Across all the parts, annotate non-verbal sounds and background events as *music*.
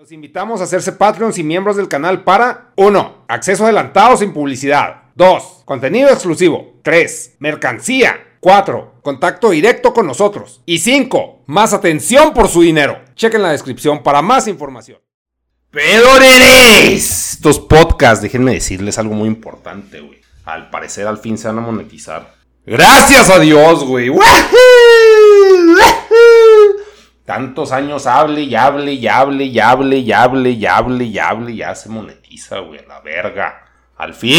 Los invitamos a hacerse Patreons y miembros del canal para 1. Acceso adelantado sin publicidad. 2. Contenido exclusivo. 3. Mercancía. 4. Contacto directo con nosotros. Y 5. Más atención por su dinero. Chequen la descripción para más información. ¡Pedoreres! Estos podcasts, déjenme decirles algo muy importante, güey. Al parecer al fin se van a monetizar. ¡Gracias a Dios, güey! Tantos años hable y hable y hable y hable y hable y hable y hable ya se monetiza, güey, la verga. ¡Al fin!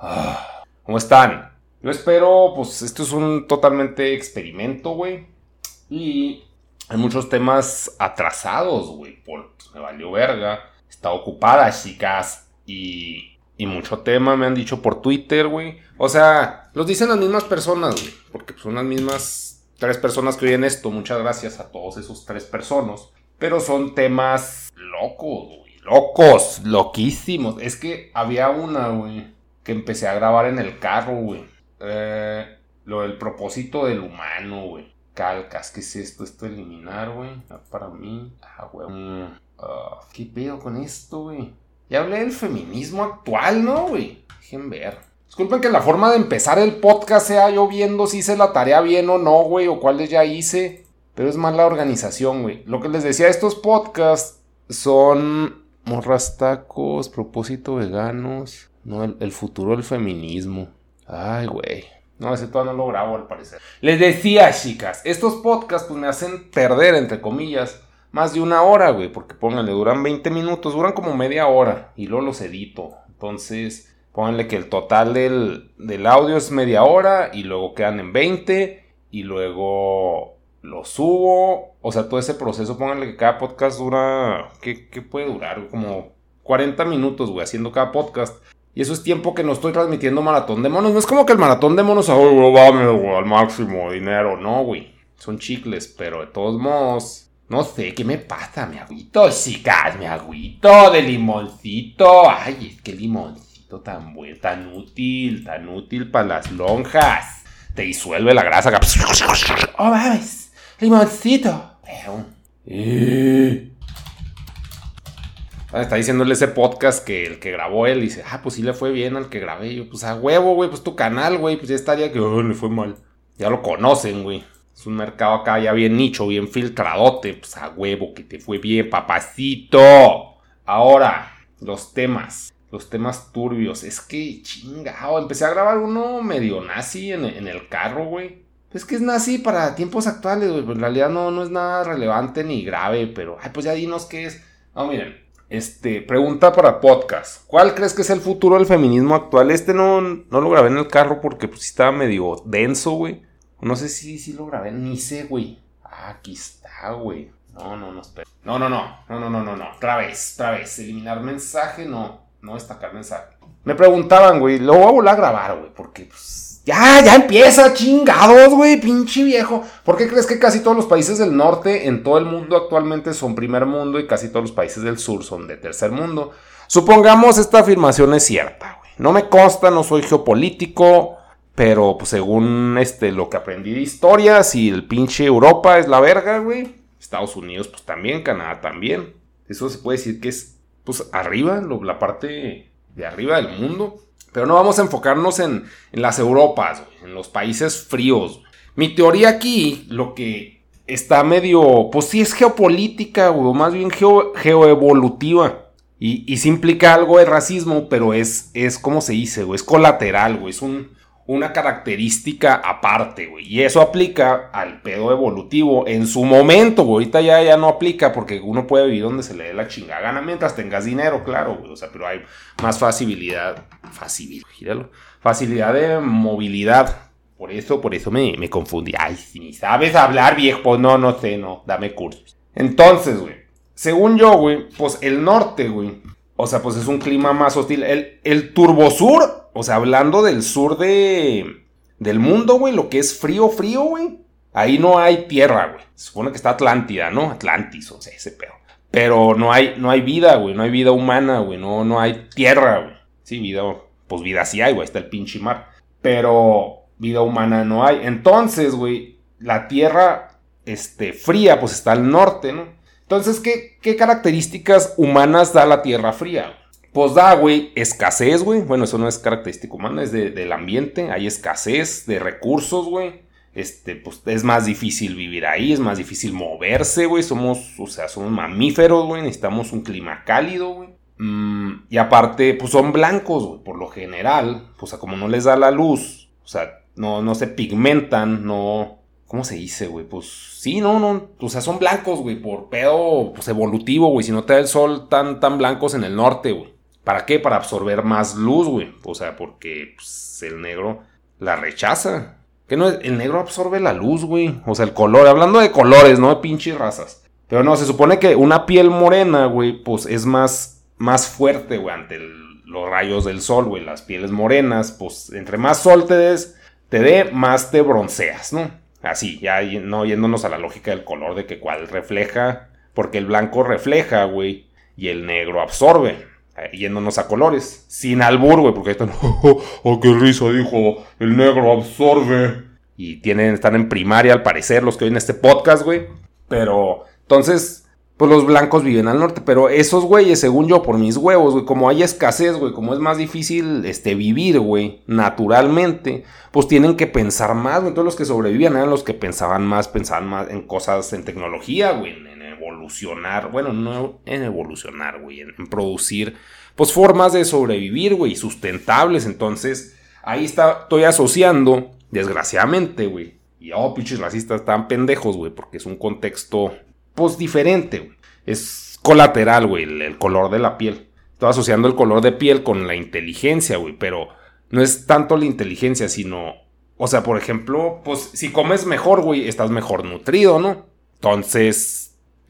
Ah, ¿Cómo están? Yo espero, pues esto es un totalmente experimento, güey. Y hay muchos temas atrasados, güey. Por, pues, me valió verga. Está ocupada, chicas. Y, y mucho tema me han dicho por Twitter, güey. O sea, los dicen las mismas personas, güey. Porque son las mismas tres personas que oyen esto. Muchas gracias a todos esos tres personas. Pero son temas locos, güey. Locos, loquísimos. Es que había una, güey, que empecé a grabar en el carro, güey. Eh, lo del propósito del humano, güey. Calcas, ¿qué es esto? Esto eliminar, güey. Ah, para mí. Ah, güey. Mm, ah, ¿Qué pedo con esto, güey? Ya hablé del feminismo actual, ¿no, güey? Dejen ver. Disculpen que la forma de empezar el podcast sea yo viendo si hice la tarea bien o no, güey, o cuáles ya hice. Pero es más la organización, güey. Lo que les decía, estos podcasts son morras tacos, propósito veganos. No, el, futuro del feminismo. Ay, güey. No, ese todavía no lo grabo al parecer. Les decía, chicas, estos podcasts pues me hacen perder, entre comillas, más de una hora, güey. Porque pónganle, duran 20 minutos, duran como media hora. Y luego los edito. Entonces, Pónganle que el total del, audio es media hora y luego quedan en 20 y luego lo subo. O sea, todo ese proceso, pónganle que cada podcast dura, ¿qué, puede durar? Como 40 minutos, güey, haciendo cada podcast. Y eso es tiempo que no estoy transmitiendo maratón de monos. No es como que el maratón de monos, oh, vamos al máximo dinero. No, güey. Son chicles, pero de todos modos, no sé, ¿qué me pasa? Me agüito, chicas, me agüito de limoncito. Ay, es que limoncito tan bueno, tan útil, tan útil para las lonjas. Te disuelve la grasa. Oh, mames, limoncito. Eh. Está diciéndole ese podcast que el que grabó él dice, ah, pues sí le fue bien al que grabé. Yo, pues a huevo, güey, pues tu canal, güey, pues ya estaría que oh, le fue mal. Ya lo conocen, güey. Es un mercado acá ya bien nicho, bien filtradote. Pues a huevo, que te fue bien, papacito. Ahora, los temas los temas turbios. Es que chingado. Empecé a grabar uno medio nazi en, el carro, güey. Es que es nazi para tiempos actuales, güey. en realidad no, no es nada relevante ni grave, pero. Ay, pues ya dinos qué es. No, miren. Este, pregunta para podcast. ¿Cuál crees que es el futuro del feminismo actual? Este no, no lo grabé en el carro porque pues estaba medio denso, güey. No sé si, si lo grabé, ni sé, güey. Ah, aquí está, güey. No, no, no, espera. No, no, no, no, no, no, no, no. Otra vez, otra vez. Eliminar mensaje, no no destacar mensaje. Me preguntaban, güey, lo voy a volver a grabar, güey, porque pues, ya, ya empieza, chingados, güey, pinche viejo. ¿Por qué crees que casi todos los países del norte en todo el mundo actualmente son primer mundo y casi todos los países del sur son de tercer mundo? Supongamos esta afirmación es cierta, güey. No me consta, no soy geopolítico, pero pues según este, lo que aprendí de historia, si el pinche Europa es la verga, güey, Estados Unidos pues también, Canadá también. Eso se puede decir que es pues arriba, la parte de arriba del mundo. Pero no vamos a enfocarnos en, las Europas, en los países fríos. Mi teoría aquí, lo que está medio, pues sí es geopolítica, o más bien geoevolutiva. Y, y sí implica algo de racismo, pero es, es como se dice, es colateral, güey, es un, una característica aparte, güey. Y eso aplica al pedo evolutivo en su momento, güey. Ahorita ya, ya no aplica porque uno puede vivir donde se le dé la chingada gana mientras tengas dinero, claro, güey. O sea, pero hay más facilidad, facilidad, gíralo, facilidad de movilidad. Por eso, por eso me, me confundí. Ay, si ni sabes hablar, viejo. Pues no, no sé, no. Dame cursos. Entonces, güey. Según yo, güey, pues el norte, güey. O sea, pues es un clima más hostil. El, el turbosur o sea, hablando del sur de, del mundo, güey, lo que es frío, frío, güey. Ahí no hay tierra, güey. Se supone que está Atlántida, ¿no? Atlantis, o sea, ese pedo. Pero no hay, no hay vida, güey. No hay vida humana, güey. No, no hay tierra, güey. Sí, vida, pues vida sí hay, güey. Está el pinche mar. Pero vida humana no hay. Entonces, güey, la tierra, este, fría, pues está al norte, ¿no? Entonces, ¿qué, qué características humanas da la Tierra fría? Pues da, güey, escasez, güey. Bueno, eso no es característica humana, es del ambiente. Hay escasez de recursos, güey. Este, pues es más difícil vivir ahí, es más difícil moverse, güey. Somos, o sea, somos mamíferos, güey. Necesitamos un clima cálido, güey. Mm, y aparte, pues son blancos, güey. Por lo general, pues como no les da la luz, o sea, no, no se pigmentan, no. ¿Cómo se dice, güey? Pues sí, no, no. O sea, son blancos, güey, por pedo pues, evolutivo, güey. Si no te da el sol tan, tan blancos en el norte, güey. ¿Para qué? Para absorber más luz, güey. O sea, porque pues, el negro la rechaza. Que no, el negro absorbe la luz, güey. O sea, el color. Hablando de colores, no de pinches razas. Pero no, se supone que una piel morena, güey, pues es más, más fuerte, güey, ante los rayos del sol, güey. Las pieles morenas, pues entre más sol te des, te dé, más te bronceas, ¿no? Así, ya no yéndonos a la lógica del color de que cuál refleja. Porque el blanco refleja, güey. Y el negro absorbe. Eh, yéndonos a colores. Sin albur, güey, porque están, *laughs* oh, oh, qué risa, dijo, el negro absorbe. Y tienen, están en primaria al parecer los que oyen este podcast, güey. Pero, entonces, pues los blancos viven al norte. Pero esos güeyes, según yo, por mis huevos, güey, como hay escasez, güey, como es más difícil este, vivir, güey, naturalmente, pues tienen que pensar más, güey. Todos los que sobrevivían eran los que pensaban más, pensaban más en cosas, en tecnología, güey, evolucionar, bueno, no en evolucionar, güey, en, producir, pues formas de sobrevivir, güey, sustentables. Entonces, ahí está, estoy asociando, desgraciadamente, güey. Y, oh, pinches racistas están pendejos, güey, porque es un contexto, pues, diferente, güey. Es colateral, güey, el, el color de la piel. Estoy asociando el color de piel con la inteligencia, güey, pero no es tanto la inteligencia, sino o sea, por ejemplo, pues si comes mejor, güey, estás mejor nutrido, ¿no? Entonces,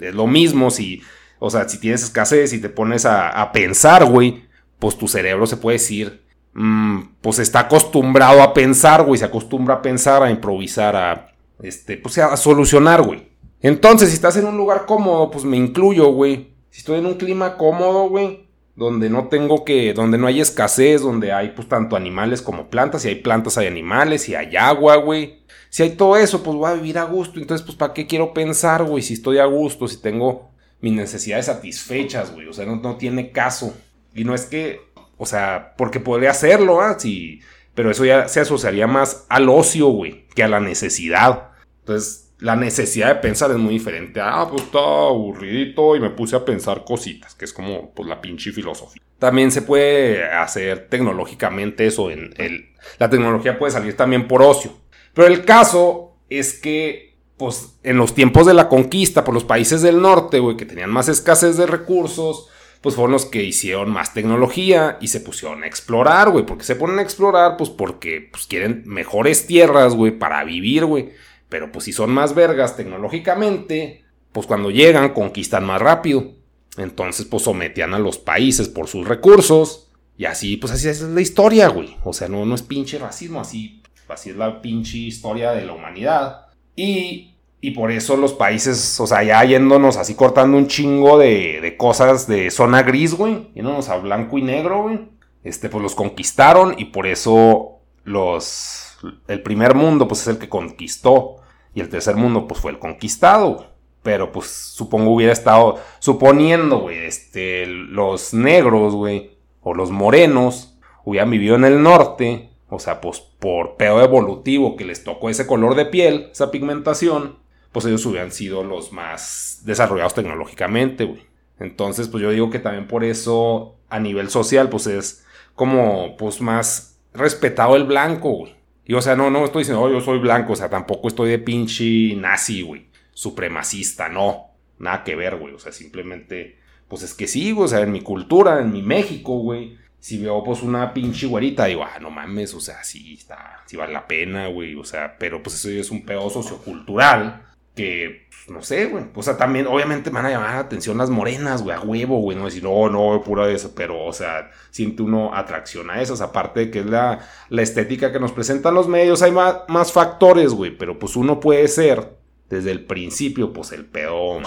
es lo mismo si, o sea, si tienes escasez y te pones a, pensar, güey, pues tu cerebro se puede decir, mm, pues está acostumbrado a pensar, güey, se acostumbra a pensar, a improvisar, a, este, pues a solucionar, güey. Entonces, si estás en un lugar cómodo, pues me incluyo, güey. Si estoy en un clima cómodo, güey, donde no tengo que, donde no hay escasez, donde hay pues tanto animales como plantas, si hay plantas hay animales, si hay agua, güey. Si hay todo eso, pues voy a vivir a gusto. Entonces, pues, ¿para qué quiero pensar, güey? Si estoy a gusto, si tengo mis necesidades satisfechas, güey. O sea, no, tiene caso. Y no es que, o sea, porque podría hacerlo, ¿ah? Sí, pero eso ya se asociaría más al ocio, güey, que a la necesidad. Entonces, la necesidad de pensar es muy diferente. Ah, pues estaba aburridito y me puse a pensar cositas, que es como pues, la pinche filosofía. También se puede hacer tecnológicamente eso. En el, la tecnología puede salir también por ocio. Pero el caso es que, pues, en los tiempos de la conquista por los países del norte, güey, que tenían más escasez de recursos, pues fueron los que hicieron más tecnología y se pusieron a explorar, güey. ¿Por qué se ponen a explorar? Pues porque pues, quieren mejores tierras, güey, para vivir, güey. Pero pues si son más vergas tecnológicamente, pues cuando llegan conquistan más rápido. Entonces, pues sometían a los países por sus recursos. Y así, pues así es la historia, güey. O sea, no, no es pinche racismo, así Así es la pinche historia de la humanidad. Y, y por eso los países, o sea, ya yéndonos así cortando un chingo de, de cosas de zona gris, güey. Yéndonos a blanco y negro, güey. Este, pues los conquistaron y por eso los... El primer mundo, pues es el que conquistó. Y el tercer mundo, pues fue el conquistado. Pero pues supongo hubiera estado suponiendo, güey, este, los negros, güey, o los morenos, hubieran vivido en el norte o sea, pues por pedo evolutivo que les tocó ese color de piel, esa pigmentación, pues ellos hubieran sido los más desarrollados tecnológicamente, güey. Entonces, pues yo digo que también por eso a nivel social, pues es como, pues más respetado el blanco, güey. Y o sea, no, no estoy diciendo, oh, yo soy blanco, o sea, tampoco estoy de pinche nazi, güey. Supremacista, no. Nada que ver, güey. O sea, simplemente, pues es que sí, güey. O sea, en mi cultura, en mi México, güey si veo pues una pinche güerita, digo, ah, no mames, o sea, sí está, sí vale la pena, güey, o sea, pero pues eso es un pedo sociocultural que, pues, no sé, güey, o sea, también obviamente me van a llamar la atención las morenas, güey, a huevo, güey, no decir, no, no, pura de eso, pero, o sea, siente uno atracción a esas, aparte de que es la, la estética que nos presentan los medios, hay más, más factores, güey, pero pues uno puede ser, desde el principio, pues el pedo,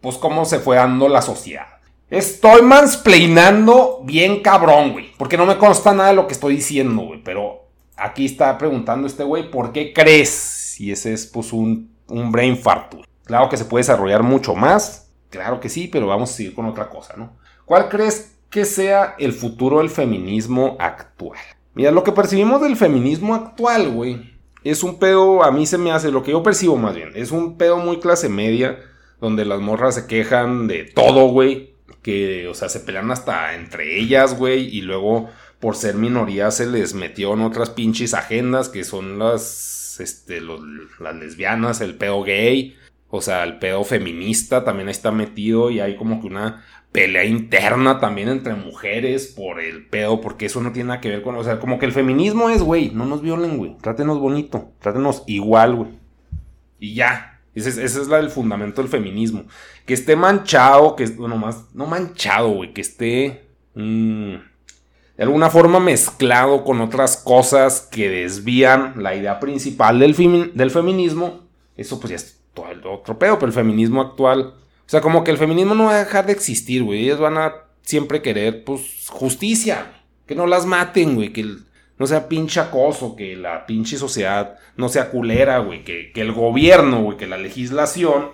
pues cómo se fue dando la sociedad. Estoy mansplainando bien cabrón, güey. Porque no me consta nada de lo que estoy diciendo, güey. Pero aquí está preguntando este güey, ¿por qué crees? Y ese es pues un, un brain fart, Claro que se puede desarrollar mucho más. Claro que sí, pero vamos a seguir con otra cosa, ¿no? ¿Cuál crees que sea el futuro del feminismo actual? Mira, lo que percibimos del feminismo actual, güey, es un pedo, a mí se me hace, lo que yo percibo más bien, es un pedo muy clase media, donde las morras se quejan de todo, güey, que, o sea, se pelean hasta entre ellas, güey, y luego por ser minoría se les metió en otras pinches agendas que son las, este, las lesbianas, el pedo gay, o sea, el pedo feminista también está metido y hay como que una pelea interna también entre mujeres por el pedo, porque eso no tiene nada que ver con, o sea, como que el feminismo es, güey, no nos violen, güey, trátenos bonito, trátenos igual, güey. Y ya, ese es, el fundamento del feminismo. Que esté manchado, que, bueno, más, no manchado, güey, que esté... Mm, de alguna forma mezclado con otras cosas que desvían la idea principal del, feminismo, eso pues ya es todo el otro pedo, pero el feminismo actual, o sea, como que el feminismo no va a dejar de existir, güey, ellos van a siempre querer, pues, justicia, que no las maten, güey, que no sea pinche acoso, que la pinche sociedad no sea culera, güey, que, que el gobierno, güey, que la legislación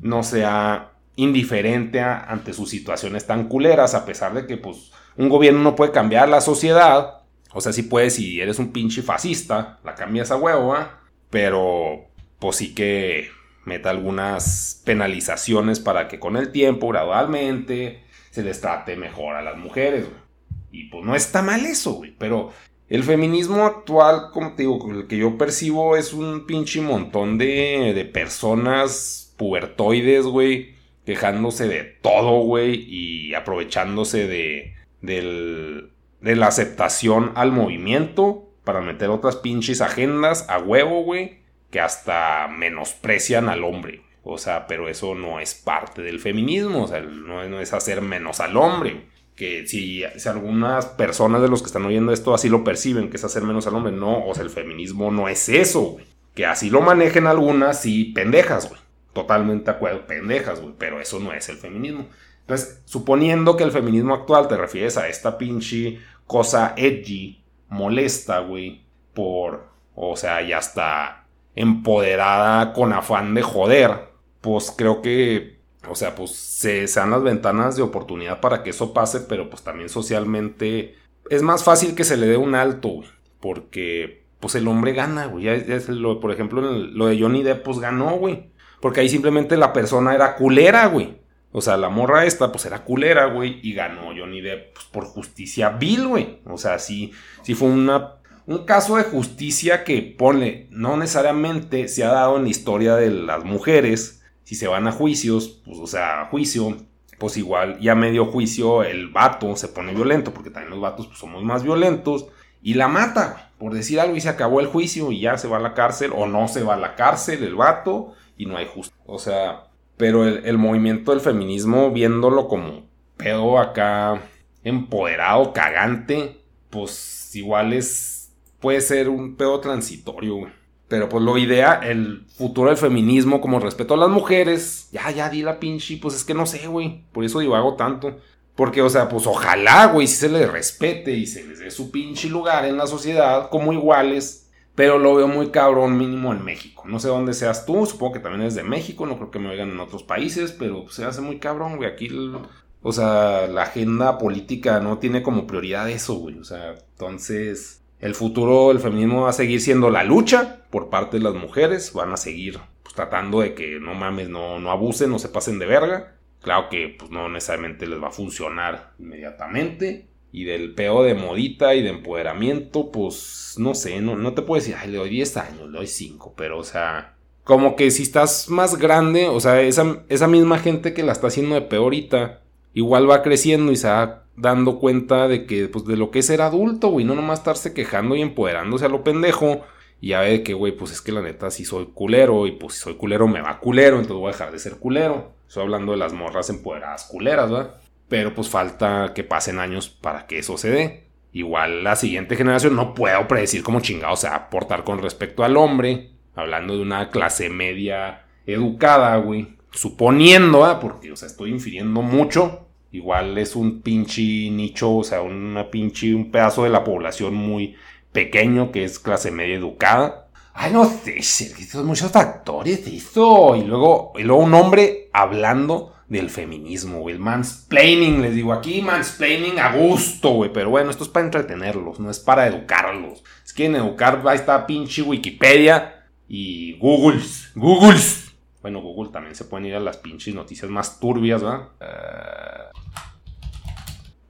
no sea indiferente ante sus situaciones tan culeras, a pesar de que, pues, un gobierno no puede cambiar la sociedad, o sea, sí puede si eres un pinche fascista, la cambias a huevo, ¿eh? pero pues sí que meta algunas penalizaciones para que con el tiempo, gradualmente, se les trate mejor a las mujeres, Y pues no está mal eso, güey. Pero el feminismo actual, como te digo, el que yo percibo es un pinche montón de, de personas pubertoides, güey, quejándose de todo, güey, y aprovechándose de, del, de la aceptación al movimiento para meter otras pinches agendas a huevo, güey que hasta menosprecian al hombre. O sea, pero eso no es parte del feminismo, o sea, no, es hacer menos al hombre. Que si, algunas personas de los que están oyendo esto así lo perciben, que es hacer menos al hombre, no, o sea, el feminismo no es eso, güey. Que así lo manejen algunas, sí, pendejas, güey. Totalmente de acuerdo, pendejas, güey, pero eso no es el feminismo. Entonces, suponiendo que el feminismo actual te refieres a esta pinche cosa edgy, molesta, güey, por, o sea, ya está empoderada con afán de joder, pues creo que, o sea, pues se, dan las ventanas de oportunidad para que eso pase, pero pues también socialmente es más fácil que se le dé un alto, güey, porque pues el hombre gana, güey. Ya, es lo, por ejemplo, lo de Johnny Depp, pues ganó, güey. Porque ahí simplemente la persona era culera, güey. O sea, la morra esta, pues era culera, güey. Y ganó Johnny Depp pues, por justicia vil, güey. O sea, sí, sí fue una un caso de justicia que pone, no necesariamente se ha dado en la historia de las mujeres, si se van a juicios, pues o sea, a juicio, pues igual ya medio juicio el vato se pone violento, porque también los vatos pues, somos más violentos, y la mata, por decir algo, y se acabó el juicio y ya se va a la cárcel, o no se va a la cárcel el vato, y no hay justicia. O sea, pero el, el movimiento del feminismo, viéndolo como pedo acá empoderado, cagante, pues igual es puede ser un pedo transitorio, güey. Pero pues lo idea, el futuro del feminismo como respeto a las mujeres. Ya, ya di la pinche, pues es que no sé, güey. Por eso digo, hago tanto. Porque, o sea, pues ojalá, güey, si se les respete y se les dé su pinche lugar en la sociedad como iguales. Pero lo veo muy cabrón mínimo en México. No sé dónde seas tú, supongo que también es de México, no creo que me oigan en otros países, pero se hace muy cabrón, güey. Aquí, o sea, la agenda política no tiene como prioridad eso, güey. O sea, entonces el futuro del feminismo va a seguir siendo la lucha por parte de las mujeres. Van a seguir pues, tratando de que no mames, no, no abusen, no se pasen de verga. Claro que pues, no necesariamente les va a funcionar inmediatamente. Y del peo de modita y de empoderamiento, pues no sé, no, no te puedo decir, ay, le doy 10 años, le doy 5, pero o sea, como que si estás más grande, o sea, esa, esa misma gente que la está haciendo de peorita, igual va creciendo y se va dando cuenta de que, pues, de lo que es ser adulto, güey, no nomás estarse quejando y empoderándose a lo pendejo. Y ya ve que, güey, pues es que la neta si soy culero y pues si soy culero me va culero, entonces voy a dejar de ser culero. Estoy hablando de las morras empoderadas culeras, ¿verdad? Pero pues falta que pasen años para que eso se dé. Igual la siguiente generación no puedo predecir cómo chingado se va a portar con respecto al hombre. Hablando de una clase media educada, güey. Suponiendo, ¿ah? Porque, o sea, estoy infiriendo mucho Igual es un pinche nicho, o sea, una pinche, un pedazo de la población muy pequeño que es clase media educada. Ay, no sé, son muchos factores eso. Y luego, y luego un hombre hablando del feminismo, güey. El mansplaining, les digo aquí, mansplaining a gusto, güey. Pero bueno, esto es para entretenerlos, no es para educarlos. Si quieren educar, ahí está pinche Wikipedia y Googles. Googles. Bueno, Google también se pueden ir a las pinches noticias más turbias, ¿verdad? Eh,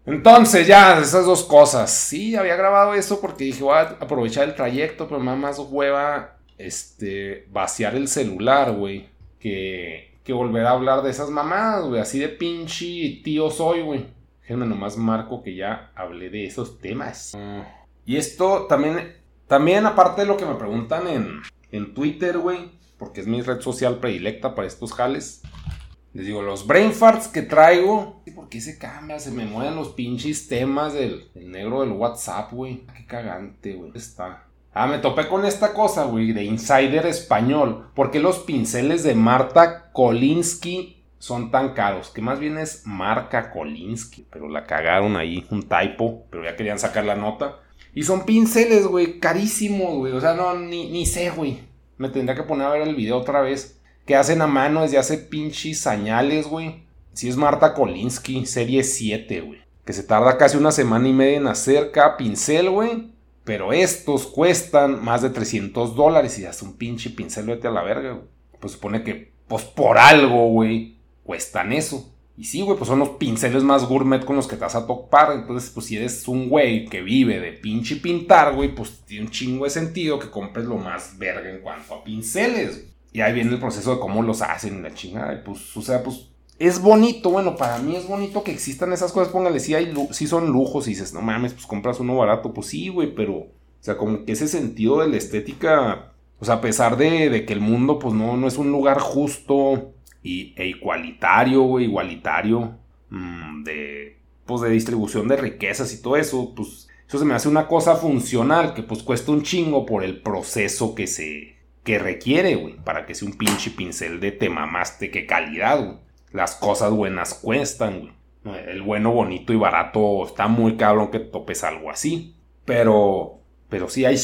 entonces, ya, esas dos cosas. Sí, había grabado eso porque dije, voy a aprovechar el trayecto, pero me da más hueva este, vaciar el celular, güey. Que, que volver a hablar de esas mamadas, güey. Así de pinche tío soy, güey. Déjenme nomás marco que ya hablé de esos temas. y esto también, también aparte de lo que me preguntan en, en Twitter, güey porque es mi red social predilecta para estos jales. Les digo, los brain farts que traigo. ¿Por qué se cambia? Se me mueven los pinches temas del, negro del WhatsApp, güey. Qué cagante, güey. Está. Ah, me topé con esta cosa, güey, de Insider Español. ¿Por qué los pinceles de Marta Kolinsky son tan caros? Que más bien es Marca Kolinsky. Pero la cagaron ahí, un typo. Pero ya querían sacar la nota. Y son pinceles, güey, carísimos, güey. O sea, no, ni, ni sé, güey. Me tendría que poner a ver el video otra vez. Que hacen a mano desde hace pinches señales, güey. Si es Marta Kolinsky, serie 7, güey. Que se tarda casi una semana y media en hacer cada pincel, güey. Pero estos cuestan más de 300 dólares y hace un pinche pincel, vete a la verga, güey. Pues supone que, pues por algo, güey, cuestan eso. Y sí, güey, pues son los pinceles más gourmet con los que te vas a topar. Entonces, pues si eres un güey que vive de pinche pintar, güey, pues tiene un chingo de sentido que compres lo más verga en cuanto a pinceles. Y ahí viene el proceso de cómo los hacen, la chingada. Y pues, o sea, pues es bonito, bueno, para mí es bonito que existan esas cosas. Póngale, si hay, si son lujos y dices, no mames, pues compras uno barato. Pues sí, güey, pero, o sea, como que ese sentido de la estética, o sea, a pesar de, de que el mundo, pues no, no es un lugar justo y, e igualitario, igualitario mm, de, pues, de distribución de riquezas y todo eso, pues eso se me hace una cosa funcional que pues cuesta un chingo por el proceso que se que requiere, güey, para que sea un pinche pincel de te mamaste, qué calidad. Las cosas buenas cuestan. El bueno, bonito y barato está muy cabrón que topes algo así. Pero, pero sí, hay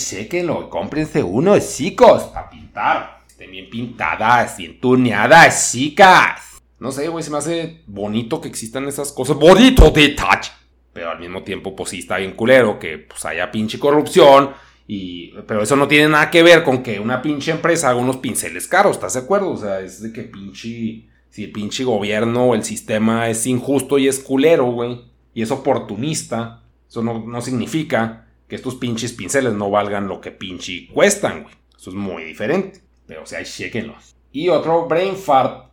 lo cómprense uno, chicos, a pintar estén bien pintadas, bien tuneadas, chicas. No sé, güey, se me hace bonito que existan esas cosas. Bonito de touch. Pero al mismo tiempo, pues sí está bien culero que pues haya pinche corrupción. Y, pero eso no tiene nada que ver con que una pinche empresa haga unos pinceles caros, ¿estás de acuerdo? O sea, es de que pinche. Si el pinche gobierno o el sistema es injusto y es culero, güey, y es oportunista, eso no, no significa que estos pinches pinceles no valgan lo que pinche cuestan, güey. Eso es muy diferente. Pero, o sea, chequenlos. Y otro brain fart.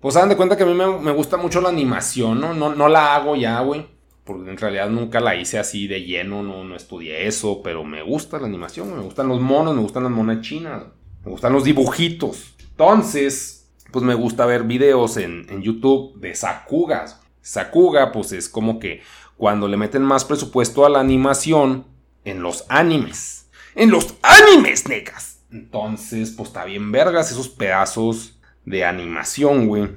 Pues hagan de cuenta que a mí me, gusta mucho la animación, ¿no? ¿no? No la hago ya, güey. Porque en realidad nunca la hice así de lleno, no, no estudié eso. Pero me gusta la animación, me gustan los monos, me gustan las monas chinas. Me gustan los dibujitos. Entonces, pues me gusta ver videos en, en YouTube de Sakugas. Sakuga, pues es como que cuando le meten más presupuesto a la animación en los animes. En los animes, negas. Entonces, pues está bien vergas esos pedazos de animación, güey.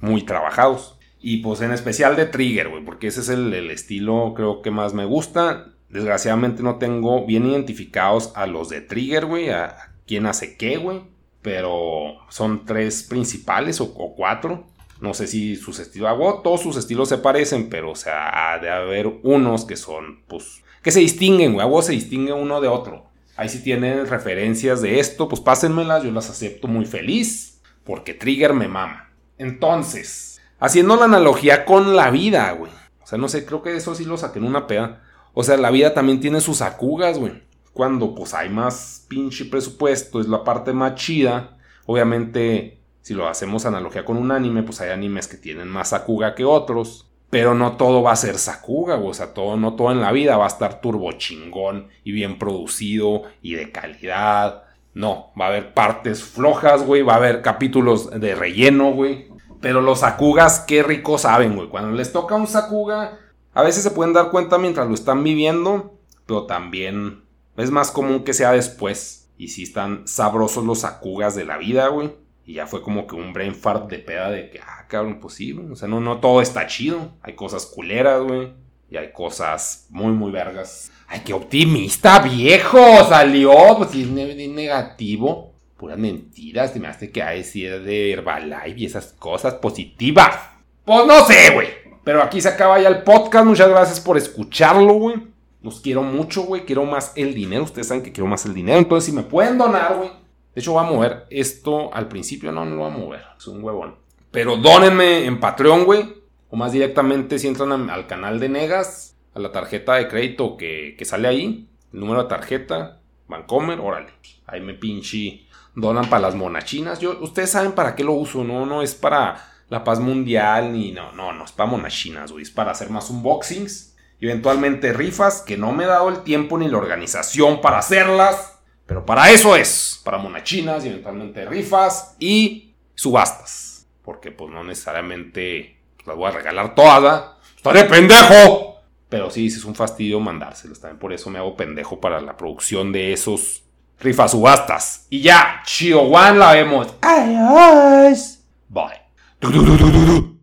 Muy trabajados. Y pues en especial de Trigger, güey. Porque ese es el, estilo creo que más me gusta. Desgraciadamente no tengo bien identificados a los de Trigger, güey. A, quién hace qué, güey. Pero son tres principales o, cuatro. No sé si sus estilos. Hago, todos sus estilos se parecen, pero o sea, ha de haber unos que son, pues, que se distinguen, güey. A se distingue uno de otro. Ahí si tienen referencias de esto, pues pásenmelas, yo las acepto muy feliz, porque Trigger me mama. Entonces, haciendo la analogía con la vida, güey. O sea, no sé, creo que eso sí lo saqué en una peda. O sea, la vida también tiene sus acugas, güey. Cuando pues hay más pinche presupuesto, es la parte más chida. Obviamente, si lo hacemos analogía con un anime, pues hay animes que tienen más acuga que otros. Pero no todo va a ser Sakuga, o sea, todo, no todo en la vida va a estar turbo chingón y bien producido y de calidad. No, va a haber partes flojas, güey, va a haber capítulos de relleno, güey. Pero los Sakugas, qué rico saben, güey. Cuando les toca un Sakuga, a veces se pueden dar cuenta mientras lo están viviendo, pero también es más común que sea después. Y si están sabrosos los Sakugas de la vida, güey. Y ya fue como que un brain fart de peda de que, ah, cabrón, pues sí, O sea, no, no todo está chido. Hay cosas culeras, güey. Y hay cosas muy, muy vergas. ¡Ay, qué optimista, viejo! Salió, pues sí, negativo. Puras mentiras, te me hace que a decir de Herbalife y esas cosas positivas. Pues no sé, güey. Pero aquí se acaba ya el podcast. Muchas gracias por escucharlo, güey. Los quiero mucho, güey. Quiero más el dinero. Ustedes saben que quiero más el dinero. Entonces, si me pueden donar, güey. De hecho, voy a mover esto al principio. No, no lo voy a mover. Es un huevón. Pero dónenme en Patreon, güey. O más directamente si entran al canal de Negas. A la tarjeta de crédito que, que sale ahí. El número de tarjeta. Vancomer, órale. Ahí me pinche donan para las monachinas. Yo, ustedes saben para qué lo uso, ¿no? No es para la paz mundial ni no, no, no, es para monachinas, güey. Es para hacer más unboxings. Y eventualmente rifas que no me he dado el tiempo ni la organización para hacerlas. Pero para eso es. Para monachinas y eventualmente rifas y subastas. Porque pues no necesariamente las voy a regalar todas. ¡Estaré pendejo! Pero sí, es un fastidio mandárselas. También por eso me hago pendejo para la producción de esos Rifa subastas. Y ya, One la vemos. Adiós. Bye.